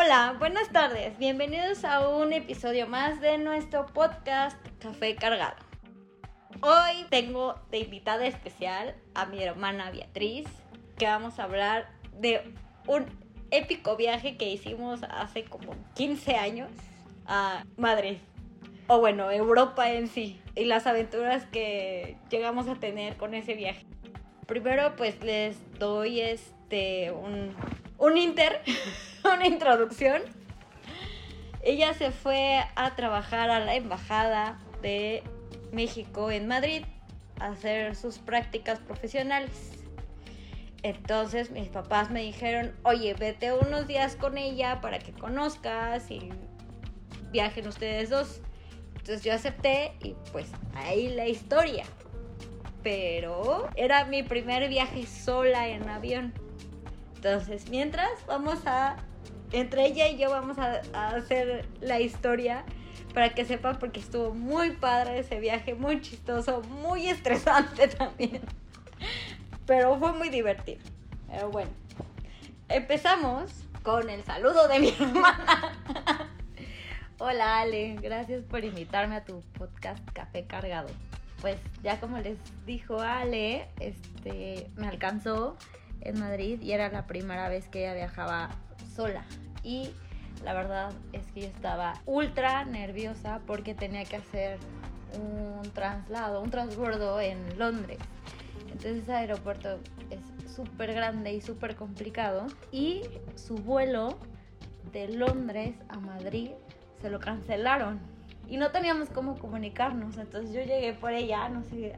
Hola, buenas tardes. Bienvenidos a un episodio más de nuestro podcast Café Cargado. Hoy tengo de invitada especial a mi hermana Beatriz, que vamos a hablar de un épico viaje que hicimos hace como 15 años a Madrid. O bueno, Europa en sí. Y las aventuras que llegamos a tener con ese viaje. Primero pues les doy este un, un inter, una introducción. Ella se fue a trabajar a la embajada de México en Madrid a hacer sus prácticas profesionales. Entonces mis papás me dijeron, oye, vete unos días con ella para que conozcas y viajen ustedes dos. Entonces yo acepté y pues ahí la historia. Pero era mi primer viaje sola en avión. Entonces mientras vamos a, entre ella y yo vamos a, hacer la historia para que sepan porque estuvo muy padre ese viaje, muy chistoso, muy estresante también pero fue muy divertido. Pero bueno, empezamos con el saludo de mi hermana. Hola Ale, gracias por invitarme a tu podcast Café Cargado. Pues ya como les dijo Ale, este me alcanzó en Madrid y era la primera vez que ella viajaba sola. Y la verdad es que yo estaba ultra nerviosa porque tenía que hacer un traslado, un transbordo en Londres. Entonces ese aeropuerto es súper grande y súper complicado. Y su vuelo de Londres a Madrid se lo cancelaron. Y no teníamos cómo comunicarnos. Entonces yo llegué por ella, no sé,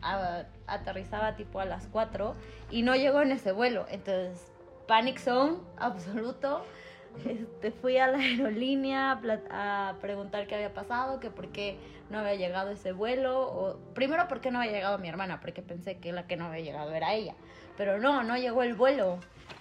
a, aterrizaba tipo a las 4 y no llegó en ese vuelo. Entonces, panic zone absoluto. Este, fui a la aerolínea a, preguntar qué había pasado, que por qué no había llegado ese vuelo, primero por qué no había llegado mi hermana, porque pensé que la que no había llegado era ella, pero no, no llegó el vuelo.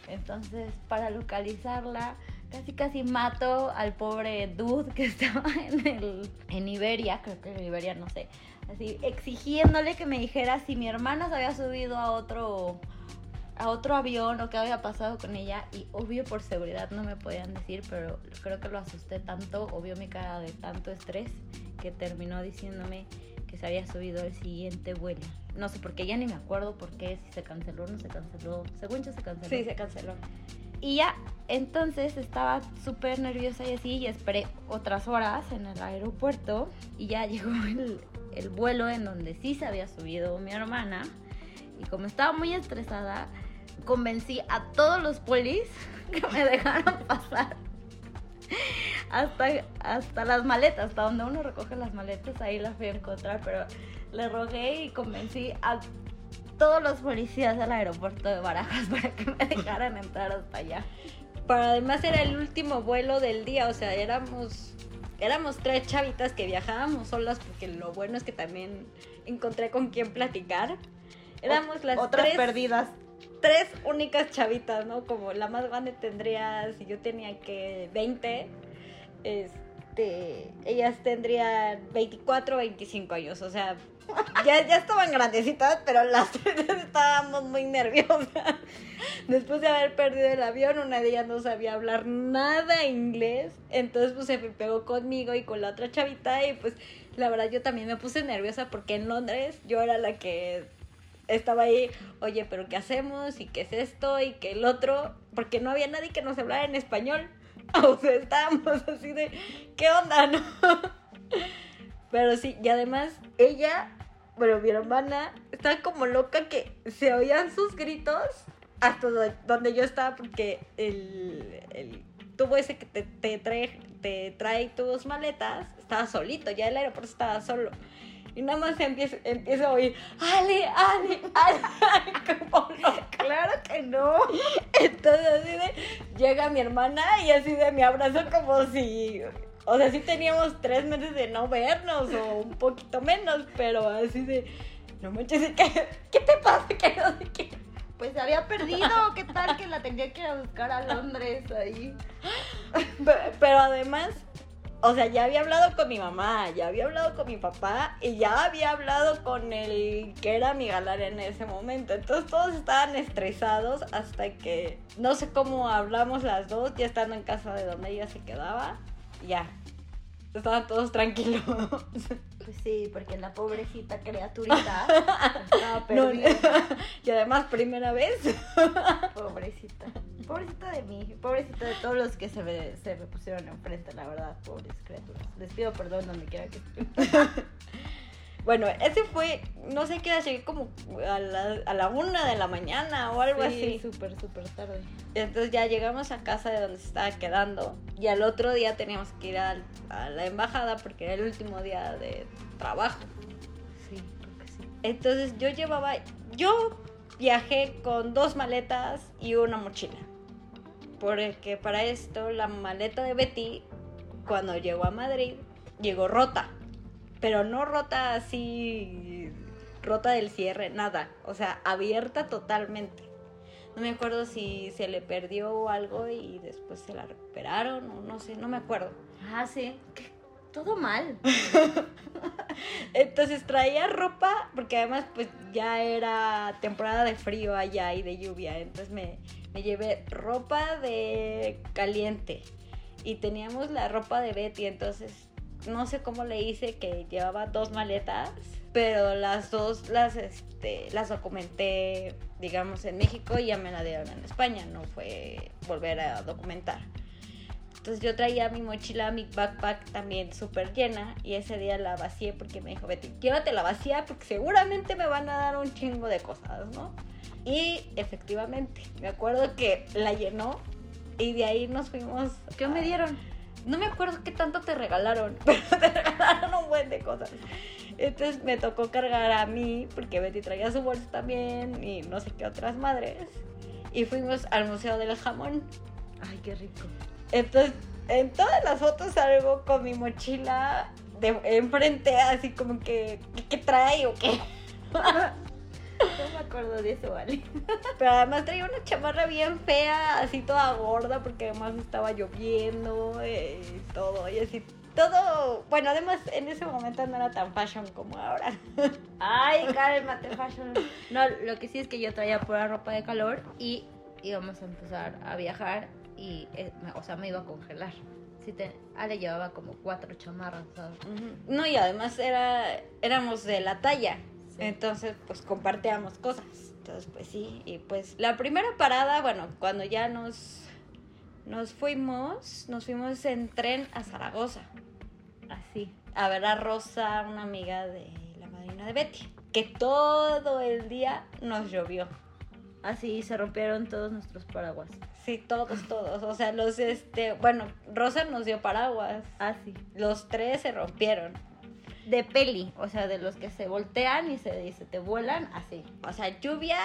Entonces, para localizarla, casi casi mato al pobre dude que estaba en, el, en Iberia, creo que en Iberia, no sé, así, exigiéndole que me dijera si mi hermana se había subido a otro a otro avión o qué había pasado con ella y obvio por seguridad no me podían decir, pero creo que lo asusté tanto, obvio mi cara de tanto estrés que terminó diciéndome que se había subido el siguiente vuelo. No sé por qué, ya ni me acuerdo por qué, si se canceló o no se canceló. Según yo se canceló. Sí, se canceló. Y ya, entonces estaba súper nerviosa y así, y esperé otras horas en el aeropuerto y ya llegó el, el vuelo en donde sí se había subido mi hermana. Y como estaba muy estresada, convencí a todos los polis que me dejaran pasar hasta, hasta las maletas, hasta donde uno recoge las maletas, ahí las fui a encontrar, pero le rogué y convencí a todos los policías del aeropuerto de Barajas para que me dejaran entrar hasta allá. Para además era el último vuelo del día, o sea, éramos éramos tres chavitas que viajábamos solas porque lo bueno es que también encontré con quién platicar. Éramos las Otras tres perdidas tres únicas chavitas, ¿no? Como la más grande tendría, si yo tenía que 20, este, ellas tendrían 24, 25 años, o sea, ya, ya estaban grandecitas, pero las tres estábamos muy nerviosas. Después de haber perdido el avión, una de ellas no sabía hablar nada inglés, entonces pues se pegó conmigo y con la otra chavita y pues la verdad yo también me puse nerviosa porque en Londres yo era la que estaba ahí, oye, pero ¿qué hacemos? ¿Y qué es esto? ¿Y qué el otro? Porque no había nadie que nos hablara en español. O sea, estábamos así de, ¿qué onda, no? Pero sí, y además ella, bueno, mi hermana, estaba como loca que se oían sus gritos hasta donde yo estaba porque el, el tubo ese que te, te, trae, te trae tus maletas estaba solito, ya el aeropuerto estaba solo. Y nada más empieza, empieza a oír, Ale, Ale, Ale, como loca. Claro que no. Entonces así de, llega mi hermana y así de me abrazó como si, o sea, sí teníamos tres meses de no vernos o un poquito menos, pero así de, no manches, ¿qué, qué te pasa? ¿Qué no sé qué? Pues se había perdido, ¿qué tal que la tenía que ir a buscar a Londres ahí? Pero, pero además, o sea, ya había hablado con mi mamá, ya había hablado con mi papá y ya había hablado con el que era mi galán en ese momento. Entonces todos estaban estresados hasta que no sé cómo hablamos las dos, ya estando en casa de donde ella se quedaba. Ya, estaban todos tranquilos. Pues sí, porque la pobrecita criaturita estaba No, perdida. y además primera vez. Pobrecita. Pobrecita de mí. Pobrecita de todos los que se me, se me pusieron enfrente, la verdad. Pobres criaturas. Les pido perdón donde quiera que estén. Bueno, ese fue, no sé qué hora llegué como a la, a la una de la mañana o algo Sí, así. súper, súper tarde. Entonces ya llegamos a casa de donde se estaba quedando y al otro día teníamos que ir al- a, la embajada porque era el último día de trabajo. Sí, creo que sí. Entonces yo llevaba, yo viajé con dos maletas y una mochila. Porque para esto la maleta de Betty, cuando llegó a Madrid, llegó rota. Pero no rota así, rota del cierre, nada. O sea, abierta totalmente. No me acuerdo si se le perdió algo y después se la recuperaron o no sé, no me acuerdo. Ah, sí. ¿Qué? Todo mal. Entonces traía ropa, porque además pues ya era temporada de frío allá y de lluvia, entonces me, me llevé ropa de caliente y teníamos la ropa de Betty, entonces no sé cómo le hice que llevaba dos maletas, pero las dos las, este, las documenté, digamos, en México y ya me la dieron en España, no fue volver a documentar. Entonces yo traía mi mochila, mi backpack también súper llena y ese día la vacié porque me dijo Betty, llévate la vacía porque seguramente me van a dar un chingo de cosas, ¿no? Y efectivamente, me acuerdo que la llenó y de ahí nos fuimos. ¿Qué me dieron? No me acuerdo qué tanto te regalaron, pero te regalaron un buen de cosas. Entonces me tocó cargar a mí porque Betty traía su bolsa también y no sé qué otras madres. Y fuimos al Museo del Jamón. Ay, qué rico. Entonces, en todas las fotos salgo con mi mochila de enfrente, así como que, ¿qué, qué trae o qué? No me acuerdo de eso, vale. Pero además traía una chamarra bien fea, así toda gorda, porque además estaba lloviendo eh, y todo, y así. Todo, bueno, además en ese momento no era tan fashion como ahora. Ay, cálmate, fashion. No, lo que sí es que yo traía pura ropa de calor y íbamos a empezar a viajar y, eh, o sea, me iba a congelar. Sí te, Ale llevaba como cuatro chamarras, ¿sabes? No, y además era, éramos de la talla. Sí. Entonces, pues compartíamos cosas. Entonces, pues sí. Y pues la primera parada, bueno, cuando ya nos, nos fuimos, nos fuimos en tren a Zaragoza. Así. A ver a Rosa, una amiga de la madrina de Betty. Que todo el día nos llovió. Así se rompieron todos nuestros paraguas. Sí, todos, todos. O sea, los, este, bueno, Rosa nos dio paraguas. Así. Los tres se rompieron. De peli, o sea, de los que se voltean y se, y se te vuelan, así. O sea, lluvia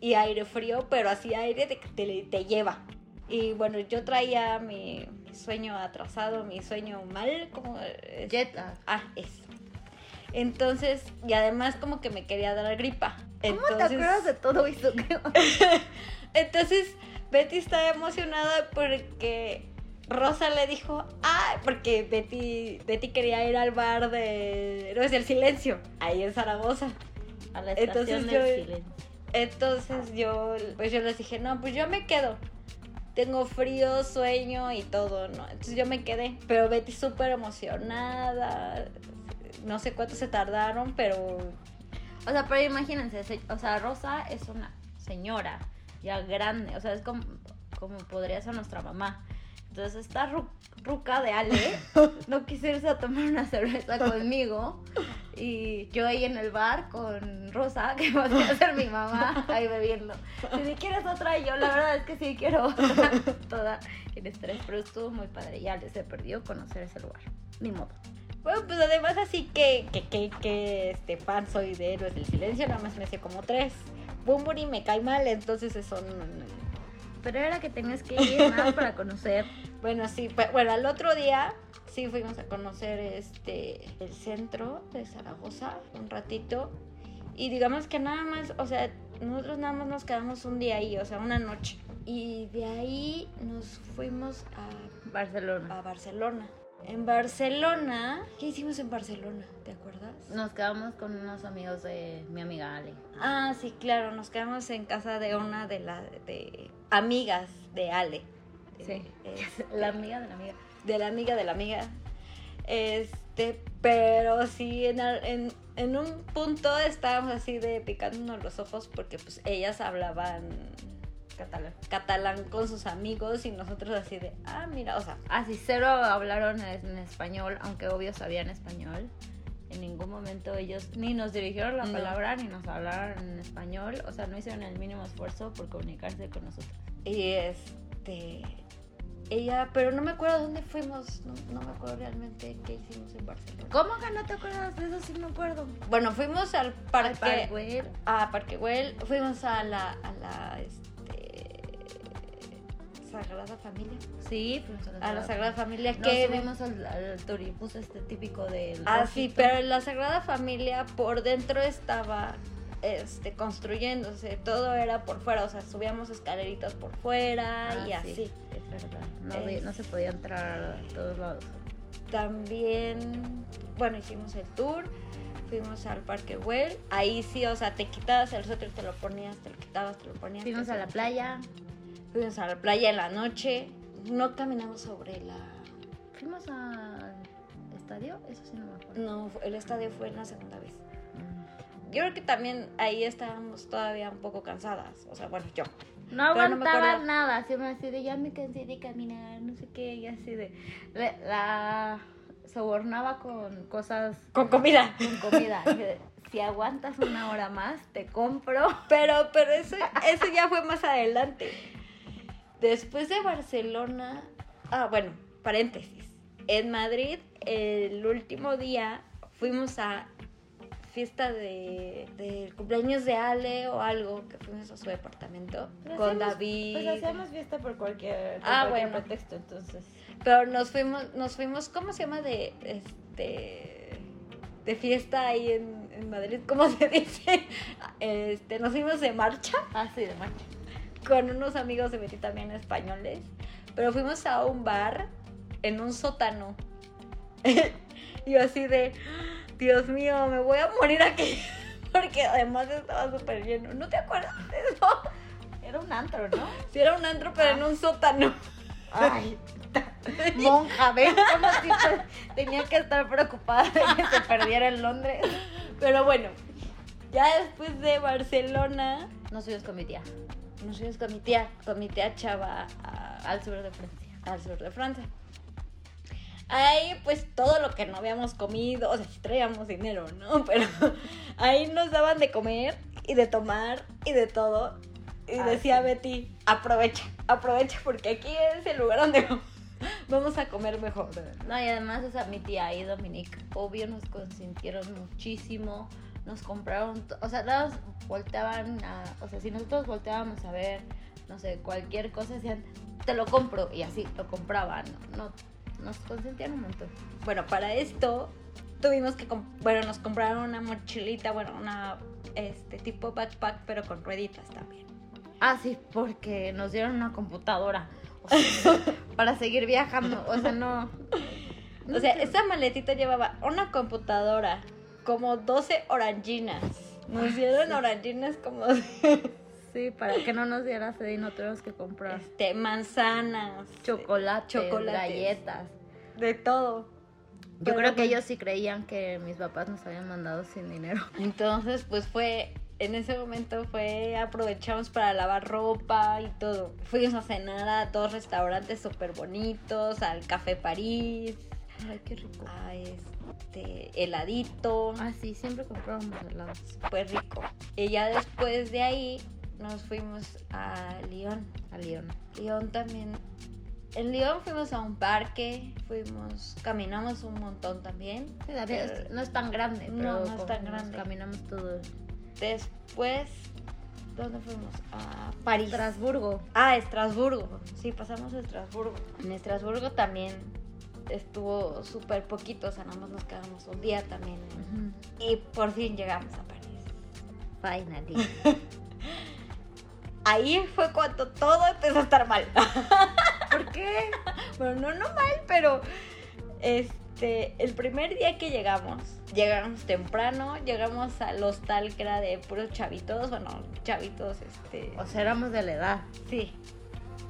y aire frío, pero así aire te, te, te lleva. Y bueno, yo traía mi, mi sueño atrasado, mi sueño mal, como... es- Jet lag. Ah, eso. Entonces, y además como que me quería dar gripa. ¿Cómo te acuerdas de todo eso? entonces, Betty estaba emocionada porque Rosa le dijo, ah, porque Betty, Betty quería ir al bar de Héroes del Silencio, ahí en Zaragoza. A la Entonces estación yo- del silencio. Entonces yo, pues yo les dije, no, pues yo me quedo. Tengo frío, sueño y todo, ¿no? Entonces yo me quedé. Pero Betty súper emocionada. No sé cuánto se tardaron, pero O sea, pero imagínense, se- o sea, Rosa es una señora ya grande, o sea, es como, como podría ser nuestra mamá. Entonces, esta ru- ruca de Ale no quiso irse a tomar una cerveza conmigo y yo ahí en el bar con Rosa, que podría ser mi mamá, ahí bebiendo. Si quieres otra, y yo la verdad es que sí quiero otra, toda en estrés, pero estuvo muy padre y Ale se perdió conocer ese lugar, ni modo. bueno, pues además así que, que, que, que este fan soy de Héroes del Silencio, nada más me sé como tres. Bumburi me cae mal, entonces eso no- no- Pero era que tenías que ir más para conocer Bueno, sí, bueno, al otro día sí fuimos a conocer este el centro de Zaragoza un ratito y digamos que nada más, o sea, nosotros nada más nos quedamos un día ahí, o sea, una noche. Y de ahí nos fuimos a, Barcelona. a Barcelona. En Barcelona, ¿qué hicimos en Barcelona? ¿Te acuerdas? Nos quedamos con unos amigos de mi amiga Ale. Ah, sí, claro, nos quedamos en casa de una de las de amigas de Ale. Sí. Este, La amiga de la amiga. de la amiga de la amiga. Este, pero sí, en, en un punto estábamos así de picándonos los ojos porque pues ellas hablaban Catalán. catalán con sus amigos y nosotros así de, ah, mira, o sea, Ah, sí, cero hablaron en español, aunque obvio sabían español. En ningún momento ellos ni nos dirigieron la No. palabra ni nos hablaron en español. O sea, no hicieron el mínimo esfuerzo por comunicarse con nosotros. y este, ella, pero no me acuerdo dónde fuimos, no, no me acuerdo realmente qué hicimos en Barcelona. ¿Cómo que no te acuerdas de eso? Sí me acuerdo. Bueno, fuimos al parque, Al a Parque Güell, fuimos a la, a la, este, Sagrada Familia. Sí, fuimos a la, A la Sagrada Familia, que subimos al, al turibús este típico del Ah, sí, pero la Sagrada Familia por dentro estaba este, construyéndose, todo era por fuera, o sea, subíamos escaleritas por fuera Ah, y sí, así. es verdad. No, de- no se podía entrar a todos lados. También, bueno, hicimos el tour, fuimos al Parque Güell, ahí sí, o sea, te quitabas el suéter, te lo ponías, te lo quitabas, te lo ponías. Fuimos a la playa. Fuimos a la playa en la noche, no caminamos sobre la... Fuimos al estadio, eso sí no me acuerdo. No, el estadio fue la segunda vez. Mm. Yo creo que también ahí estábamos todavía un poco cansadas, o sea, bueno, yo. No no me aguantaba acuerdo. nada, siempre así de ya me cansé de caminar, no sé qué, y así de la, la sobornaba con cosas, Con comida. con comida. si aguantas una hora más, te compro. Pero, pero eso, eso ya fue más adelante. Después de Barcelona, ah, bueno, paréntesis. En Madrid, el último día fuimos a fiesta de, cumpleaños de Ale o algo, que fuimos a su departamento con David. Pues hacíamos fiesta por cualquier, por Ah, cualquier bueno. pretexto, entonces. Pero nos fuimos, nos fuimos, ¿cómo se llama? De este de fiesta ahí en, en Madrid, ¿cómo se dice? Este, nos fuimos de marcha Ah, sí, de marcha. Con unos amigos de Betty también españoles, pero fuimos a un bar en un sótano. y yo así de, Dios mío, me voy a morir aquí. Porque además estaba súper lleno. ¿No te acuerdas de eso? Era un antro, ¿no? Si era un antro, pero Ah. en un sótano. Ay, monja, ¿ven? Como tenía que estar preocupada de que se perdiera en Londres. Pero bueno, ya después de Barcelona, Nos fuimos con mi tía nos fuimos con mi tía, con mi tía Chava a- al sur de Francia. al sur de Francia. Ahí pues todo lo que no habíamos comido, o sea, sí traíamos dinero, ¿no? Pero ahí nos daban de comer y de tomar y de todo. Y Ah, decía sí. Betty, aprovecha, aprovecha porque aquí es el lugar donde vamos a comer mejor. No, y además, o sea, mi tía y Dominique, obvio, nos consintieron muchísimo. Nos compraron, o sea, todos volteaban a, o sea, si nosotros volteábamos a ver, no sé, cualquier cosa, decían, te lo compro, y así, lo compraban, no, no nos consentían un montón. Bueno, para esto tuvimos que, bueno, nos compraron una mochilita, bueno, una, este, tipo backpack, pero con rueditas también. Ah, sí, porque nos dieron una computadora, o sea, para seguir viajando, o sea, no... O sea, esta maletita llevaba una computadora, como 12 oranginas. Nos dieron sí. oranginas como Sí, para que no nos diera sed y no tuvimos que comprar este, manzanas, chocolates, chocolates. galletas. de todo. Yo Pero creo que ellos sí creían que mis papás nos habían mandado sin dinero. Entonces, pues fue, en ese momento fue, aprovechamos para lavar ropa y todo. Fuimos a cenar a dos restaurantes súper bonitos, al Café París, Ay, qué rico. a este heladito. Ah, sí, siempre comprábamos helados. Fue rico. Y ya después de ahí nos fuimos a Lyon. A León. Lyon también. En Lyon fuimos a un parque, fuimos, caminamos un montón también. Sí, es no es tan grande, No, pero no es como tan grande. caminamos todo. Después, ¿dónde fuimos? A París. Estrasburgo. Ah, Estrasburgo. Sí, pasamos a Estrasburgo. En Estrasburgo también estuvo súper poquito, o sea, nada más nos quedamos un día también. Y por fin llegamos a París. Finally. Ahí fue cuando todo empezó a estar mal. ¿Por qué? Bueno, no, no mal, pero Este, el primer día que llegamos, llegamos temprano, llegamos al hostal que era de puros chavitos, bueno, chavitos, este... O sea, éramos de la edad. Sí,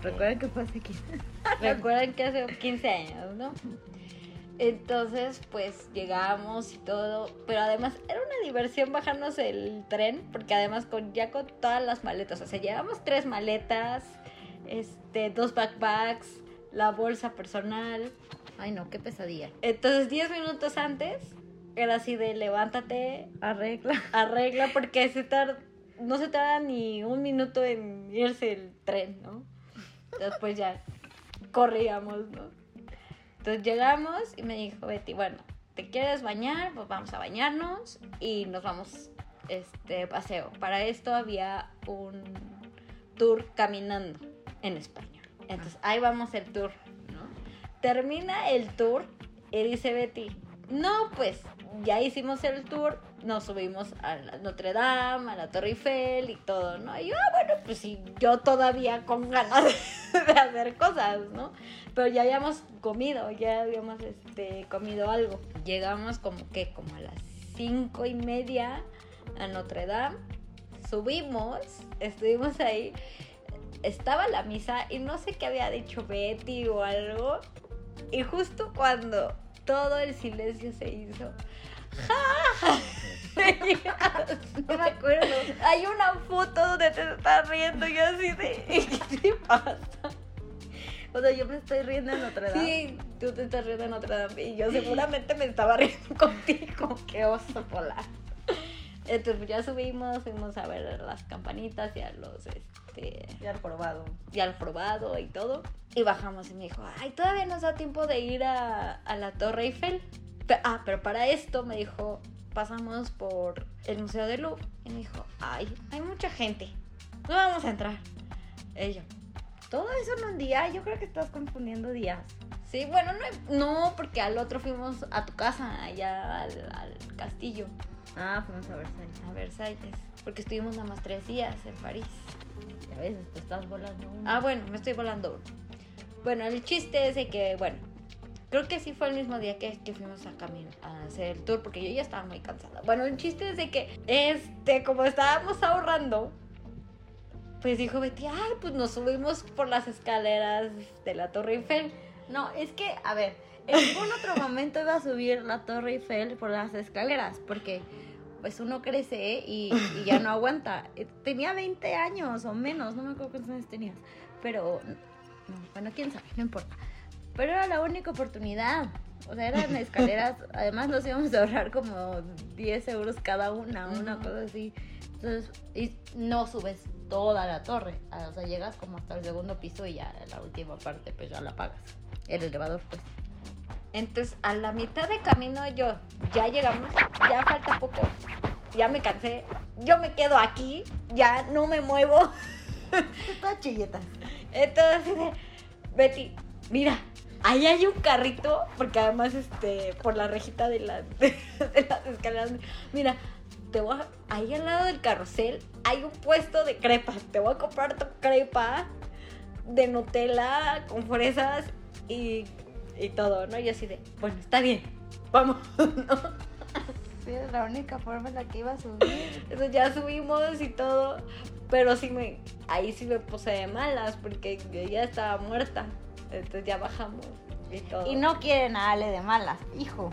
Recuerden que fue hace 15. recuerdan que hace 15 años, ¿no? Entonces, pues llegamos y todo, pero además era una diversión bajarnos el tren, porque además con ya con todas las maletas, o sea, llevamos tres maletas, este, dos backpacks, la bolsa personal. Ay, no, qué pesadilla. Entonces, 10 minutos antes era así de levántate, Arregla. arregla, porque se tar- no se tarda ni un minuto en irse el tren, ¿no? Después ya corríamos, ¿no? Entonces llegamos y me dijo Betty, bueno, ¿te quieres bañar? Pues vamos a bañarnos y nos vamos este paseo. Para esto había un tour caminando en español. Entonces ahí vamos el tour, ¿no? Termina el tour y dice Betty, no, pues ya hicimos el tour, nos subimos a la Notre Dame, a la Torre Eiffel y todo, ¿no? Y yo, ah, bueno, pues sí, yo todavía con ganas de hacer cosas, ¿no? Pero ya habíamos comido, ya habíamos este, comido algo. Llegamos como que como a las cinco y media a Notre Dame, subimos, estuvimos ahí, estaba la misa y no sé qué había dicho Betty o algo. Y justo cuando todo el silencio se hizo, ¡ja! No me acuerdo. Hay una foto donde te estás riendo y yo así de, ¿qué te pasa? O sea, yo me estoy riendo en otra edad. Sí, tú te estás riendo en otra Dame y yo seguramente me estaba riendo contigo. Qué oso polar. Entonces pues, ya subimos, fuimos a ver las campanitas y a los, este, Ya probado. y al probado y todo. Y bajamos y me dijo, ay, todavía nos da tiempo de ir a, a la Torre Eiffel. Ah, pero para esto me dijo, pasamos por el Museo del Louvre. Y me dijo, ay, hay mucha gente. No vamos a entrar. Ella, Todo eso en un día, yo creo que estás confundiendo días. sí, bueno, no, no, porque al otro fuimos a tu casa, allá al, al castillo, Ah, fuimos a Versalles. a Versalles. Porque estuvimos nada más tres días en París. Ya ves, te estás volando. uno. Ah, bueno, me estoy volando uno. Bueno, el chiste es de que, bueno, creo que sí fue el mismo día que, que fuimos a caminar a hacer el tour, porque yo ya estaba muy cansada. Bueno, el chiste es de que, este, como estábamos ahorrando, pues dijo Betty, ay, pues nos subimos por las escaleras de la Torre Eiffel. No, es que, a ver, en ningún otro momento iba a subir la Torre Eiffel por las escaleras, porque pues uno crece y, y ya no aguanta. Eh, Tenía 20 años o menos, no me acuerdo cuántos años tenías, pero, no, bueno, quién sabe, no importa. Pero era la única oportunidad. O sea, eran escaleras, además nos íbamos a ahorrar como 10 euros cada una, una cosa así. Entonces, y no subes toda la torre, ah, o sea, llegas como hasta el segundo piso y ya la última parte pues ya la pagas. El elevador pues. Entonces, a la mitad de camino yo, ya llegamos, ya falta poco, ya me cansé, yo me quedo aquí, ya no me muevo. Todas chilletas. Entonces, Betty, mira, ahí hay un carrito, porque además, este, por la rejita de, la, de, las escaleras, mira, te voy a- ahí al lado del carrusel hay un puesto de crepas, te voy a comprar tu crepa de Nutella con fresas y, y todo, ¿no? Y así de, bueno, está bien, vamos, ¿no? Sí, es la única forma en la que iba a subir. Entonces ya subimos y todo, pero sí me, ahí sí me puse de malas porque yo ya estaba muerta. Entonces ya bajamos y todo. Y no quieren a Ale de malas, hijo.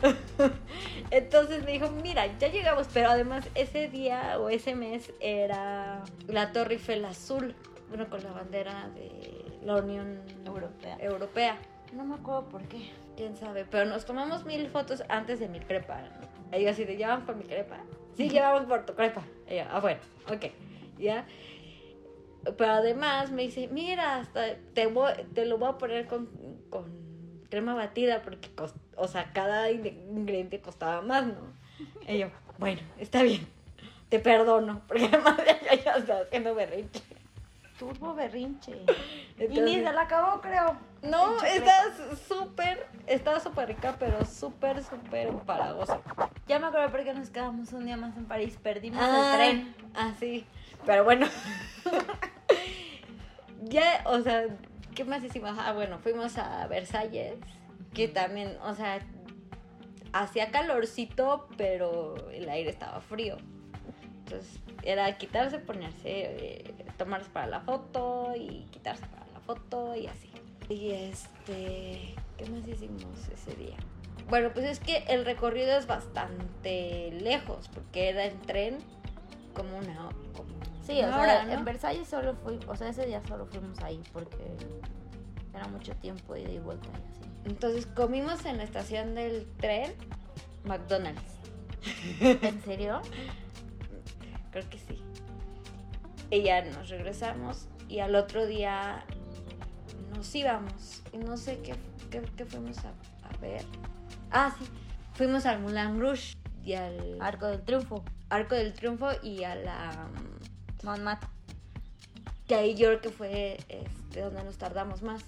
Entonces me dijo, mira, ya llegamos, pero además ese día o ese mes era la Torre Eiffel azul, bueno, con la bandera de la Unión Europea. Europea. No me acuerdo por qué. Quién sabe, pero nos tomamos mil fotos antes de mi crepa. Ella así de, ¿ya por mi crepa? Sí, ya vamos por tu crepa. Ella, ah, bueno, ok, ya. Pero además me dice, mira, hasta te, voy- te lo voy a poner con, con crema batida porque, cos- o sea, cada in- ingrediente costaba más, ¿no? Y yo, bueno, está bien, te perdono, porque además ya, ya está haciendo berrinche. Turbo berrinche. y ni se la acabó, creo. No, está súper, está súper rica, pero súper, súper empalagosa. Ya me acuerdo por qué nos quedamos un día más en París. Perdimos Ah, el tren. Ah, sí. Pero bueno. ya, o sea, ¿qué más hicimos? Ah, bueno, fuimos a Versalles que también, o sea, hacía calorcito, pero el aire estaba frío. Entonces era quitarse, ponerse, eh, tomarse para la foto y quitarse para la foto y así. Y este, ¿qué más hicimos ese día? Bueno, pues es que el recorrido es bastante lejos, porque era en tren como una, como Sí, o sea, en Versalles solo fui, o sea, ese día solo fuimos ahí porque era mucho tiempo ida y vuelta y así. Entonces comimos en la estación del tren McDonald's. ¿En serio? Creo que sí. Y ya nos regresamos y al otro día nos íbamos. Y no sé qué, qué, qué fuimos a, a ver. Ah, sí. Fuimos al Moulin Rouge y al Arco del Triunfo, Arco del Triunfo y a la... Montmartre. Que ahí yo creo que fue este, donde nos tardamos más.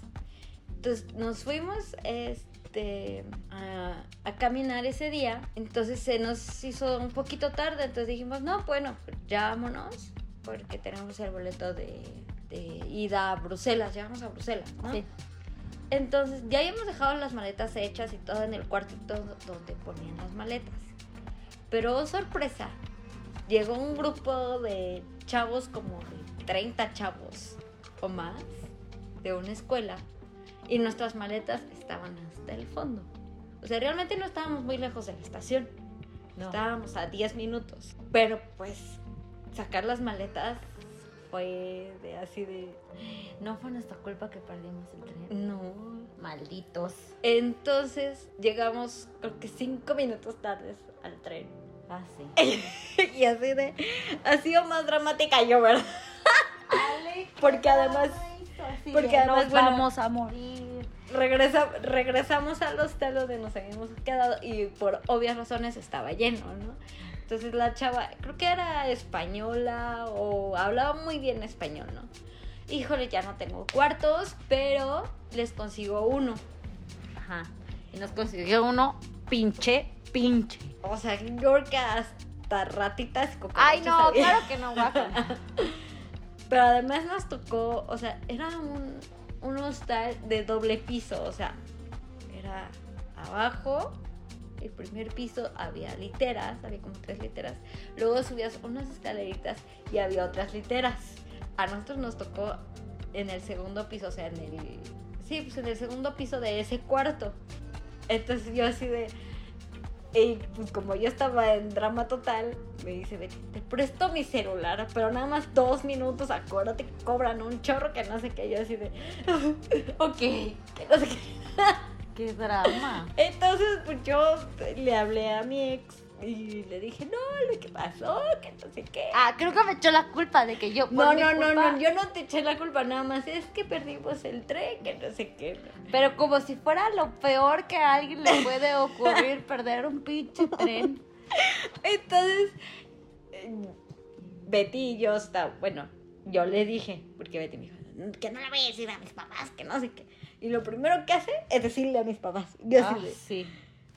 Entonces nos fuimos este, a, a caminar ese día. Entonces se nos hizo un poquito tarde. Entonces dijimos, no, bueno, ya vámonos. Porque tenemos el boleto de, de ida a Bruselas. Ya vamos a Bruselas, ¿no? Sí. Entonces ya habíamos dejado las maletas hechas y todo en el cuartito donde ponían las maletas. Pero oh, sorpresa, llegó un grupo de chavos como de 30 chavos o más de una escuela y nuestras maletas estaban hasta el fondo. O sea, realmente no estábamos muy lejos de la estación. No. Estábamos a 10 minutos. Pero pues sacar las maletas fue de así de... No fue nuestra culpa que perdimos el tren. No, Malditos. Entonces llegamos, creo que cinco minutos tardes al tren. Ah, sí. y así de. Ha sido más dramática yo, ¿verdad? Porque además porque porque además, nos bueno, vamos a morir. regresa, regresamos al hostel donde nos habíamos quedado y por obvias razones estaba lleno, ¿no? Entonces la chava, creo que era española o hablaba muy bien español, ¿no? Híjole, ya no tengo cuartos, pero les consigo uno. Ajá. Y nos consiguió uno pinche, pinche. O sea, yo creo que hasta ratitas Ay, no, había. claro que no, guaca. Pero además nos tocó, o sea, era un, un hostal de doble piso, o sea, era abajo, el primer piso había literas, había como tres literas, luego subías unas escaleritas y había otras literas. A nosotros nos tocó en el segundo piso, o sea, en el, sí, pues en el segundo piso de ese cuarto. Entonces yo así de, y pues como yo estaba en drama total, me dice, Betty, te presto mi celular, pero nada más dos minutos, acuérdate que cobran un chorro que no sé qué, yo así de, ok, que no sé qué. Qué drama. Entonces pues yo le hablé a mi ex y le dije, no, lo que pasó, que no sé qué. Ah, creo que me echó la culpa de que yo. no, no, no, no, yo no te eché la culpa, nada más es que perdimos el tren, que no sé qué. Pero como si fuera lo peor que a alguien le puede ocurrir perder un pinche tren. Entonces, eh, Betty y yo está, bueno, yo le dije, porque Betty me dijo, que no le voy a decir a mis papás, que no sé qué. Y lo primero que hace es decirle a mis papás. Yo Ah, sí.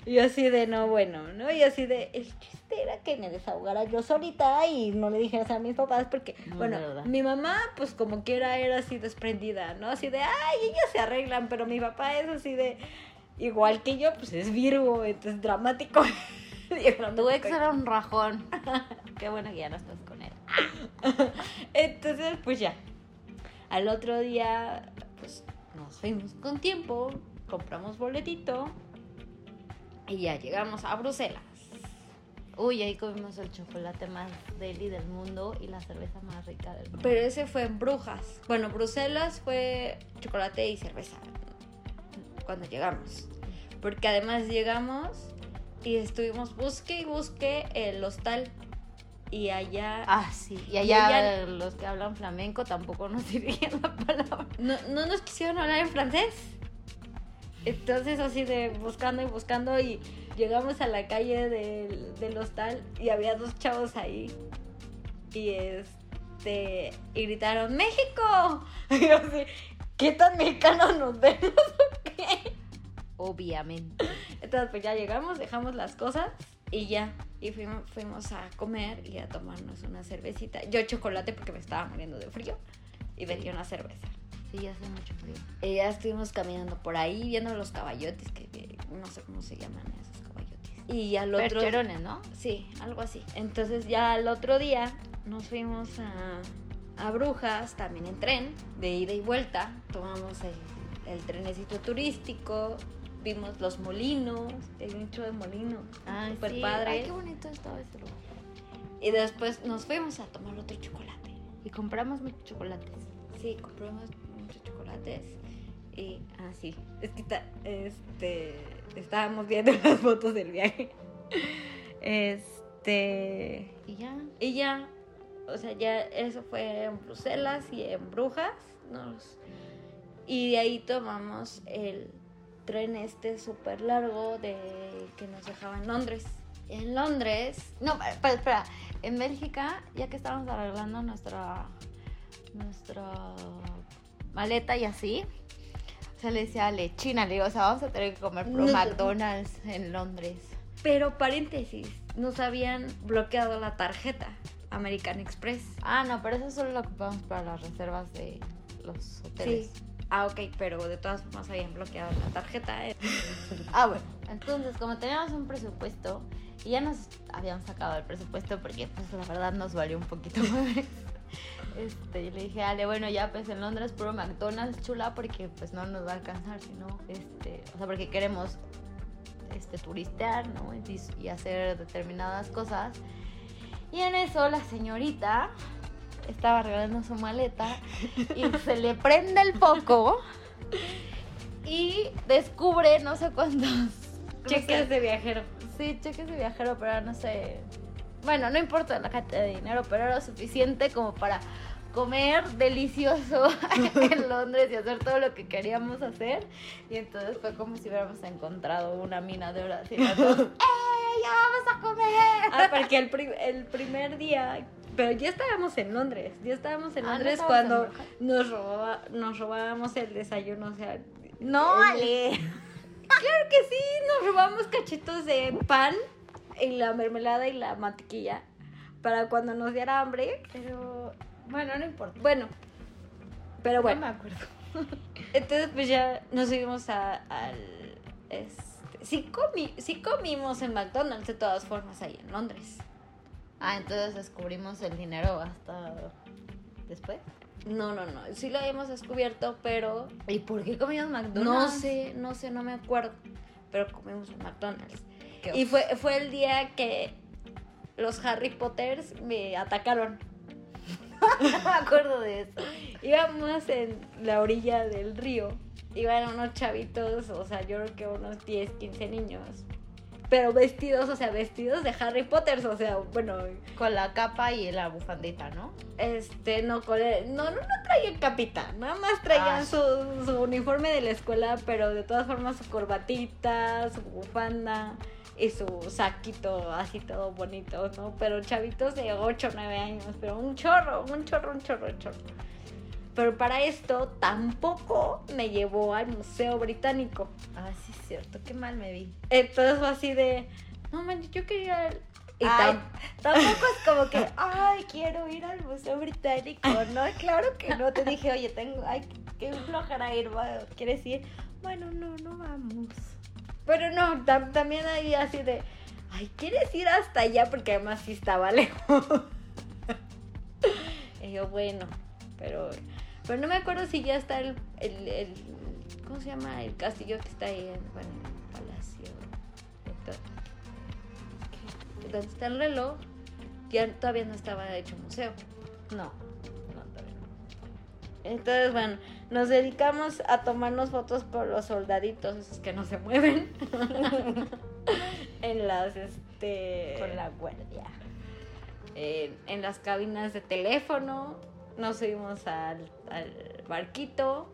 Y así de, no, bueno, ¿no? Y así de, el chiste era que me desahogara yo solita y no le dijeras a mis papás porque, No, bueno, mi mamá, pues como quiera, era así desprendida, ¿no? Así de, ay, ellos se arreglan, pero mi papá es así de, igual que yo, pues es Virgo, entonces dramático. Tu ex era un rajón. Qué bueno que ya no estás con él. Entonces, pues ya. Al otro día, pues nos fuimos con tiempo, compramos boletito y ya llegamos a Bruselas. Uy, ahí comimos el chocolate más deli del mundo y la cerveza más rica del mundo. Pero ese fue en Brujas. Bueno, Bruselas fue chocolate y cerveza cuando llegamos. Porque además llegamos y estuvimos busque y busque el hostal. Y allá Ah, sí. Y Y allá allá- los que hablan flamenco tampoco nos dirigían la palabra. no, no nos quisieron hablar en francés. Entonces así de buscando y buscando y llegamos a la calle del, del hostal y había dos chavos ahí. Y este y gritaron ¡México! Y yo así, ¿qué tan mexicanos nos vemos o qué? Obviamente. Entonces pues ya llegamos, dejamos las cosas y ya. Y fuimos, fuimos a comer y a tomarnos una cervecita. Yo chocolate porque me estaba muriendo de frío. Y vendí una cerveza. Sí, hace mucho frío. Y ya estuvimos caminando por ahí viendo los caballotes, que, que no sé cómo se llaman esos caballotes. Y al otro... Percherones, ¿no? Sí, algo así. Entonces ya al otro día nos fuimos a, a Brujas, también en tren, de ida y vuelta. Tomamos el, el trenecito turístico, vimos los molinos, el nicho de sí. padre. Ay, qué bonito estaba ese lugar. Y después nos fuimos a tomar otro chocolate. Y compramos muchos chocolates. Sí, compramos Y, ah, sí, es que este, estábamos viendo las fotos del viaje. Este, Y ya. y ya, o sea, ya eso fue en Bruselas y en Brujas. Nos, y de ahí tomamos el tren este súper largo de que nos dejaba en Londres. En Londres, No, pero espera. En Bélgica, ya que estábamos arreglando nuestra nuestra maleta y así, o sea, le decía a Ale, China, le digo, o sea, vamos a tener que comer pro No. McDonald's en Londres. pero paréntesis, nos habían bloqueado la tarjeta American Express. Ah, no, pero eso solo lo ocupamos para las reservas de los hoteles. Sí. Ah, ok, pero de todas formas habían bloqueado la tarjeta. eh. Ah, bueno. Entonces, como teníamos un presupuesto y ya nos habíamos sacado el presupuesto porque, pues, la verdad nos valió un poquito más. Este, y le dije, Ale, bueno, ya pues en Londres puro McDonald's chula porque pues no nos va a alcanzar, sino, este, o sea, porque queremos este, turistear, ¿no? Y, hacer determinadas cosas. Y en eso la señorita estaba arreglando su maleta y se le prende el foco y descubre no sé cuántos Cheques de viajero. Sí, cheques de viajero, pero no sé. Bueno, no importa la cantidad de dinero, pero era suficiente como para comer delicioso en Londres y hacer todo lo que queríamos hacer. Y entonces fue como si hubiéramos encontrado una mina de oro. Así, ¡Eh, ya vamos a comer! Ah, porque el, pri- el primer día. Pero ya estábamos en Londres. Ya estábamos en Ah, ¿no Londres en cuando nos, robaba, nos robábamos el desayuno. O sea, No, el- Ale. Claro que sí, nos robamos cachitos de pan y la mermelada y la mantequilla para cuando nos diera hambre. Pero, bueno, no importa. Bueno, pero bueno. No me acuerdo. Entonces, pues ya nos subimos a- al. Este, sí, comi, sí comimos en McDonald's de todas formas ahí en Londres. Ah, entonces descubrimos el dinero hasta después. No, no, no. Sí lo habíamos descubierto, pero ¿Y por qué comimos McDonald's? no sé, no sé, no me acuerdo. Pero comimos en McDonald's. Y fue, fue el día que los Harry Potters me atacaron. no me acuerdo de eso. Íbamos en la orilla del río. Iban unos chavitos, o sea, yo creo que unos 10, 15 niños. Pero vestidos, o sea, vestidos de Harry Potter, o sea, bueno, Con la capa y la bufandita, ¿no? este, no, con el- no, no, no traían capita, nada más traían Ah. su, su uniforme de la escuela, pero de todas formas su corbatita, su bufanda y su saquito así todo bonito, ¿no? Pero chavitos de 8 o 9 años, pero un chorro, un chorro, un chorro, un chorro. Pero para esto tampoco me llevó al Museo Británico. Ah, sí es cierto, qué mal me vi. Entonces fue así de, no manches, yo quería... al-". Y Ay, tam- tampoco es como que, ay, quiero ir al Museo Británico, ¿no? Claro que no. Te dije, oye, tengo, ay, qué flojera ir, ¿quieres ir? Bueno, no, no vamos. Pero no, tam- también ahí así de, ay, ¿quieres ir hasta allá? Porque además sí estaba lejos. y yo, bueno, pero, pero no me acuerdo si ya está el, el, el- ¿cómo se llama? El castillo que está ahí en, el palacio. Entonces, ¿Dónde está el reloj? Ya todavía no estaba hecho museo. No, no, todavía no. Entonces, bueno, nos dedicamos a tomarnos fotos con los soldaditos esos que no se mueven. en las, este... Con la guardia. en, en las cabinas de teléfono. Nos subimos al, al barquito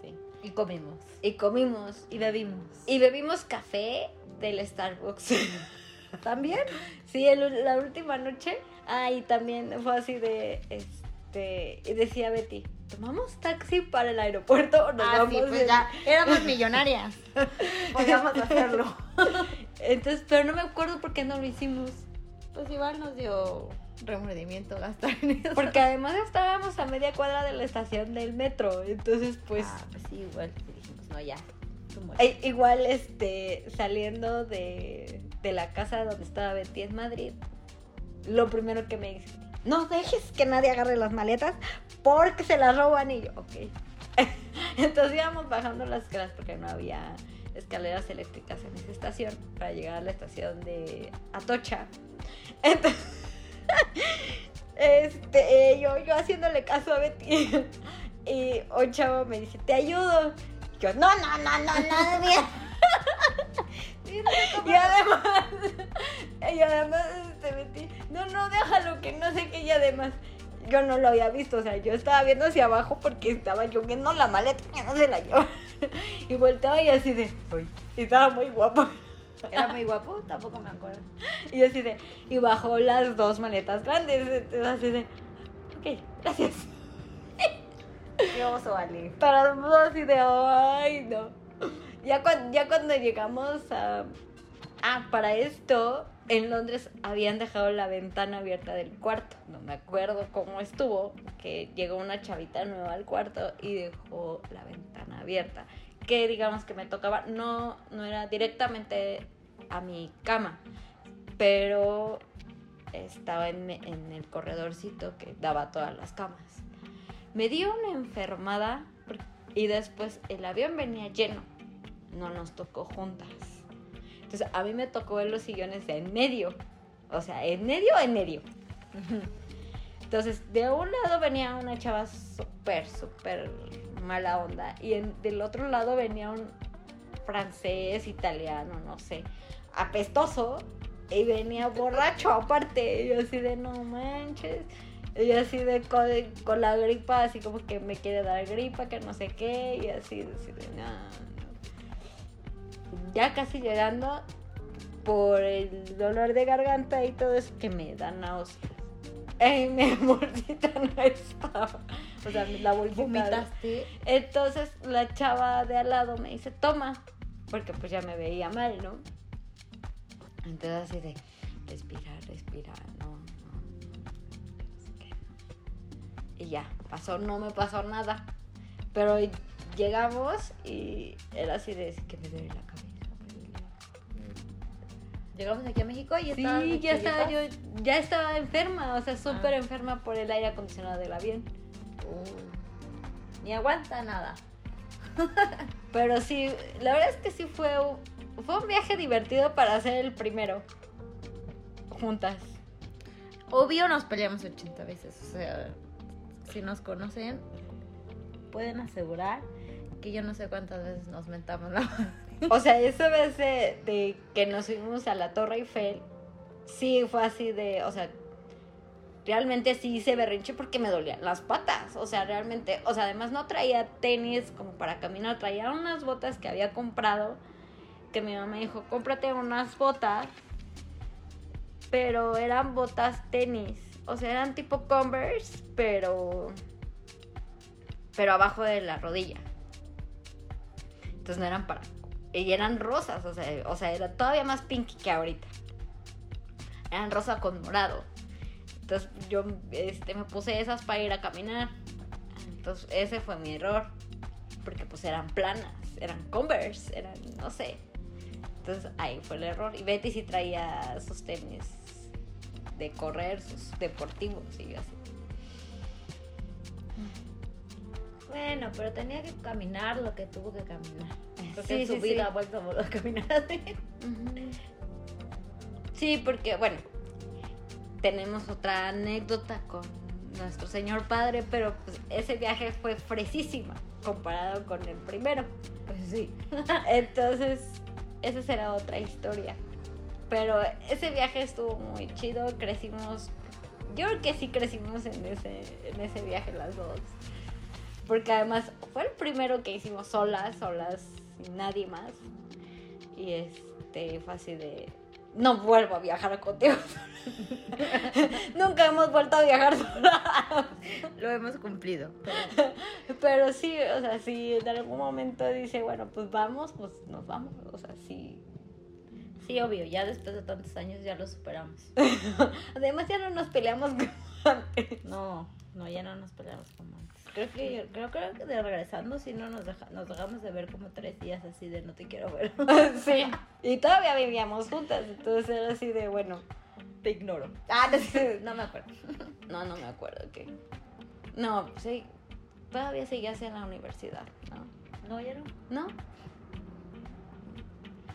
Así. Y comimos. y comimos. Y bebimos. Y bebimos café del Starbucks. ¿También? sí, el- la última noche. Ah, y también fue así de, este, y decía Betty, ¿tomamos taxi para el aeropuerto o nos Ah, vamos sí, pues en-?" ya. Éramos millonarias. Podíamos hacerlo. Entonces, pero no me acuerdo por qué no lo hicimos. Pues igual nos dio remordimiento gastar en eso. Porque además estábamos a media cuadra de la estación del metro. Entonces, pues. Ah, pues sí, igual dijimos, no, ya. e- mueres. igual, este, saliendo de, de la casa donde estaba Betty en Madrid, lo primero que me no dejes que nadie agarre las maletas porque se las roban. Y yo, ok. Entonces íbamos bajando las escaleras porque no había escaleras eléctricas en esa estación para llegar a la estación de Atocha. Entonces, este, yo, yo haciéndole caso a Betty. Y un chavo me dice, te ayudo. Yo, no, no, no, no, no, Y además, y además, este, Betty, no, no, déjalo, que no sé qué, y además, yo no lo había visto, o sea, yo estaba viendo hacia abajo porque estaba yo viendo la maleta, que no se la llevó. Y volteaba y así de, uy, y estaba muy guapo. Era muy guapo, tampoco me acuerdo. Y así de, y bajó las dos maletas grandes, entonces así de, ok, gracias. Qué oso, Ale. Para los dos así de, ay, no. Ya, cuan- ya cuando llegamos a... Ah, para esto, en Londres habían dejado la ventana abierta del cuarto. No me acuerdo cómo estuvo, que llegó una chavita nueva al cuarto y dejó la ventana abierta. Que digamos que me tocaba, no, no era directamente a mi cama, pero estaba en, el corredorcito que daba todas las camas. Me dio una enfermada y después el avión venía lleno. No nos tocó juntas. Entonces a mí me tocó en los sillones de en medio. O sea, en medio, en medio. Entonces, de un lado venía una chava súper, súper mala onda. Y en- del otro lado venía un francés, italiano, no sé, apestoso. Y venía borracho aparte. Y yo así de, no manches. Y así de con, con la gripa, así como que me quiere dar gripa, que no sé qué. Y así, así de, no. Ya casi llegando por el dolor de garganta y todo eso que me da náuseas. Ey, mi bolsita no estaba. O sea, la bolsita. ¿Vomitaste? Entonces la chava de al lado me dice, toma, porque pues ya me veía mal, ¿no? Entonces así de, respirar, respirar, no, no, no. Y ya, pasó, no me pasó nada. Pero llegamos y era así de, que me duele la cabeza. Llegamos aquí a México y cabeza". Sí, ya estaba yo, ya estaba enferma, o sea, súper Ah. enferma por el aire acondicionado del avión. Ni aguanta nada. Pero sí, la verdad es que sí fue un, fue un viaje divertido para hacer el primero. Juntas. Obvio nos peleamos 80 veces. O sea, si nos conocen, pueden asegurar que yo no sé cuántas veces nos mentamos la madre. O sea, esa vez de, que nos fuimos a la Torre Eiffel, sí fue así de, o sea, realmente sí hice berrinche porque me dolían las patas. O sea, realmente, o sea, además no traía tenis como para caminar, traía unas botas que había comprado, que mi mamá me dijo, cómprate unas botas, pero eran botas tenis. O sea, eran tipo Converse, pero pero abajo de la rodilla. Entonces no eran para y eran rosas, o sea, o sea, era todavía más pink que ahorita. Eran rosa con morado. Entonces yo este, me puse esas para ir a caminar. Entonces ese fue mi error. Porque pues eran planas, eran Converse, eran, no sé. Entonces ahí fue el error. Y Betty sí traía sus tenis de correr, sus deportivos y yo así. Bueno, pero tenía que caminar lo que tuvo que caminar. Porque Sí, en su sí, vida sí. ha vuelto a caminar así. Sí, porque bueno, tenemos otra anécdota con nuestro señor padre, pero pues ese viaje fue fresísima comparado con el primero. Pues sí. Entonces, esa será otra historia. Pero ese viaje estuvo muy chido, crecimos, yo creo que sí crecimos en ese, en ese viaje las dos. Porque además fue el primero que hicimos solas, solas, nadie más. Y este, fue así de, no vuelvo a viajar contigo. Nunca hemos vuelto a viajar solas. Lo hemos cumplido. pero- Pero sí, o sea, si en algún momento dice, bueno, pues vamos, pues nos vamos. O sea, sí, Sí, obvio, ya después de tantos años ya lo superamos. Además ya no nos peleamos como antes. No, no, ya no nos peleamos como antes. Creo que, creo, creo que de regresando sí no nos, deja, nos dejamos de ver como tres días así de no te quiero ver. sí. Y todavía vivíamos juntas, entonces era así de, bueno, Te ignoro. Ah. No me acuerdo. no, no me acuerdo que... No, sí, todavía seguías en la universidad, ¿no? No, ya no. ¿No?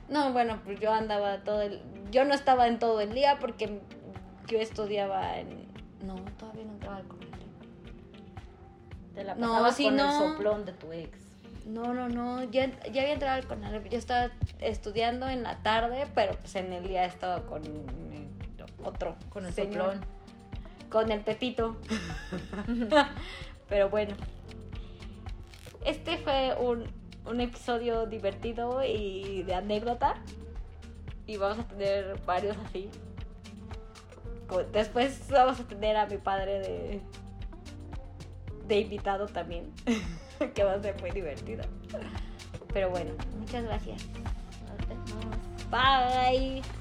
No, bueno, pues yo andaba todo el... Yo no estaba en todo el día porque yo estudiaba en... No, todavía no entraba al colegio. Te la No, pasabas sí, con no. el soplón de tu ex. No, no, no, ya, ya había entrado al Conalep. Yo estaba estudiando en la tarde, pero pues en el día estaba con otro, Con el señor, soplón. Con el Pepito. pero bueno. Este fue un, un episodio divertido y de anécdota. Y vamos a tener varios así. Después vamos a tener a mi padre de, de invitado también. que va a ser muy divertido. Pero bueno, muchas gracias. Nos vemos. Bye.